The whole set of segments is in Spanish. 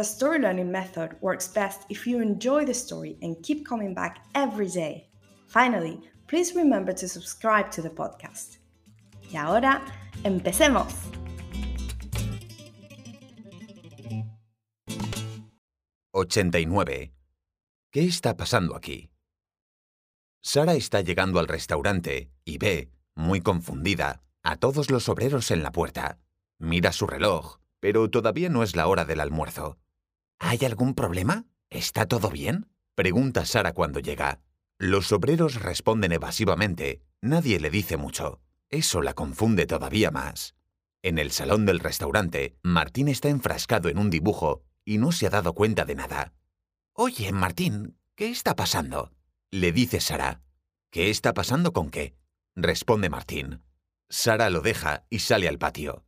the story learning method works best if you enjoy the story and keep coming back every day. Finally, please remember to subscribe to the podcast. Y ahora, empecemos. «89. ¿Qué está pasando aquí?» Sara está llegando al restaurante y ve, muy confundida, a todos los obreros en la puerta. Mira su reloj, pero todavía no es la hora del almuerzo. ¿Hay algún problema? ¿Está todo bien? Pregunta Sara cuando llega. Los obreros responden evasivamente. Nadie le dice mucho. Eso la confunde todavía más. En el salón del restaurante, Martín está enfrascado en un dibujo y no se ha dado cuenta de nada. Oye, Martín, ¿qué está pasando? Le dice Sara. ¿Qué está pasando con qué? Responde Martín. Sara lo deja y sale al patio.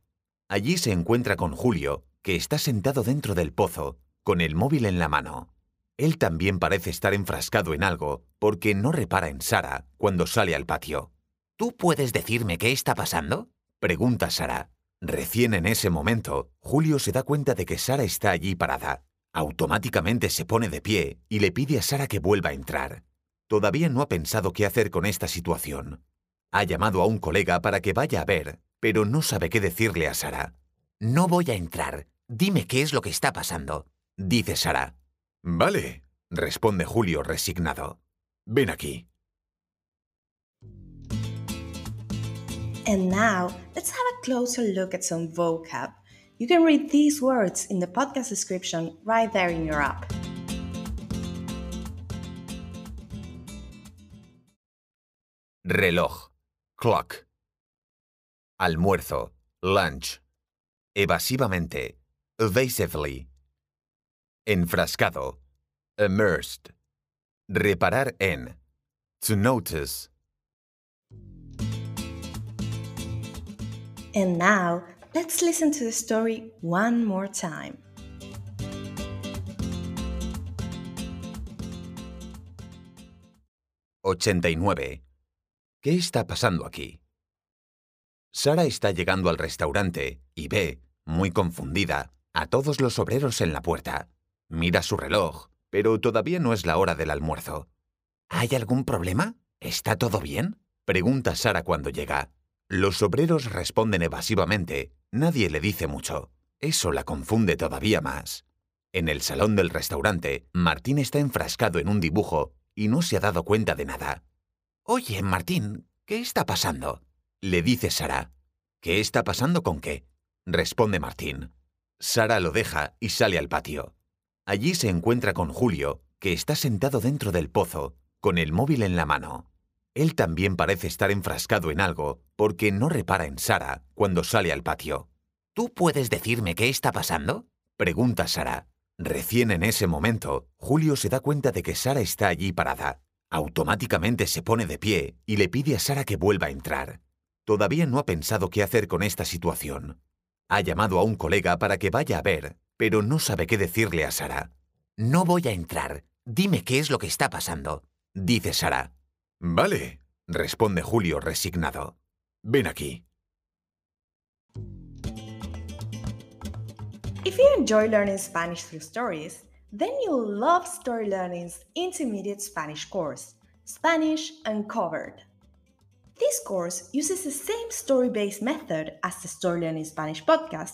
Allí se encuentra con Julio, que está sentado dentro del pozo, con el móvil en la mano. Él también parece estar enfrascado en algo, porque no repara en Sara cuando sale al patio. ¿Tú puedes decirme qué está pasando? Pregunta Sara. Recién en ese momento, Julio se da cuenta de que Sara está allí parada. Automáticamente se pone de pie y le pide a Sara que vuelva a entrar. Todavía no ha pensado qué hacer con esta situación. Ha llamado a un colega para que vaya a ver, pero no sabe qué decirle a Sara. No voy a entrar. Dime qué es lo que está pasando, dice Sara. Vale, responde Julio resignado. Ven aquí. And now, let's have a closer look at some vocab. You can read these words in the podcast description right there in your app. Reloj. Clock. Almuerzo. Lunch. Evasivamente. Evasively. Enfrascado. Immersed. Reparar en. To notice. And now, let's listen to the story one more time. «89. ¿Qué está pasando aquí?» Sara está llegando al restaurante y ve, muy confundida, a todos los obreros en la puerta. Mira su reloj, pero todavía no es la hora del almuerzo. ¿Hay algún problema? ¿Está todo bien? Pregunta Sara cuando llega. Los obreros responden evasivamente. Nadie le dice mucho. Eso la confunde todavía más. En el salón del restaurante, Martín está enfrascado en un dibujo y no se ha dado cuenta de nada. Oye, Martín, ¿qué está pasando? Le dice Sara. ¿Qué está pasando con qué? Responde Martín. Sara lo deja y sale al patio. Allí se encuentra con Julio, que está sentado dentro del pozo, con el móvil en la mano. Él también parece estar enfrascado en algo, porque no repara en Sara cuando sale al patio. ¿Tú puedes decirme qué está pasando? Pregunta Sara. Recién en ese momento, Julio se da cuenta de que Sara está allí parada. Automáticamente se pone de pie y le pide a Sara que vuelva a entrar. Todavía no ha pensado qué hacer con esta situación. Ha llamado a un colega para que vaya a ver, pero no sabe qué decirle a Sara. No voy a entrar. Dime qué es lo que está pasando, dice Sara. Vale, responde Julio resignado. Ven aquí. If you enjoy learning Spanish through stories, then you'll love Story Learning's intermediate Spanish course, Spanish Uncovered. This course uses the same story based method as the Story Learning Spanish podcast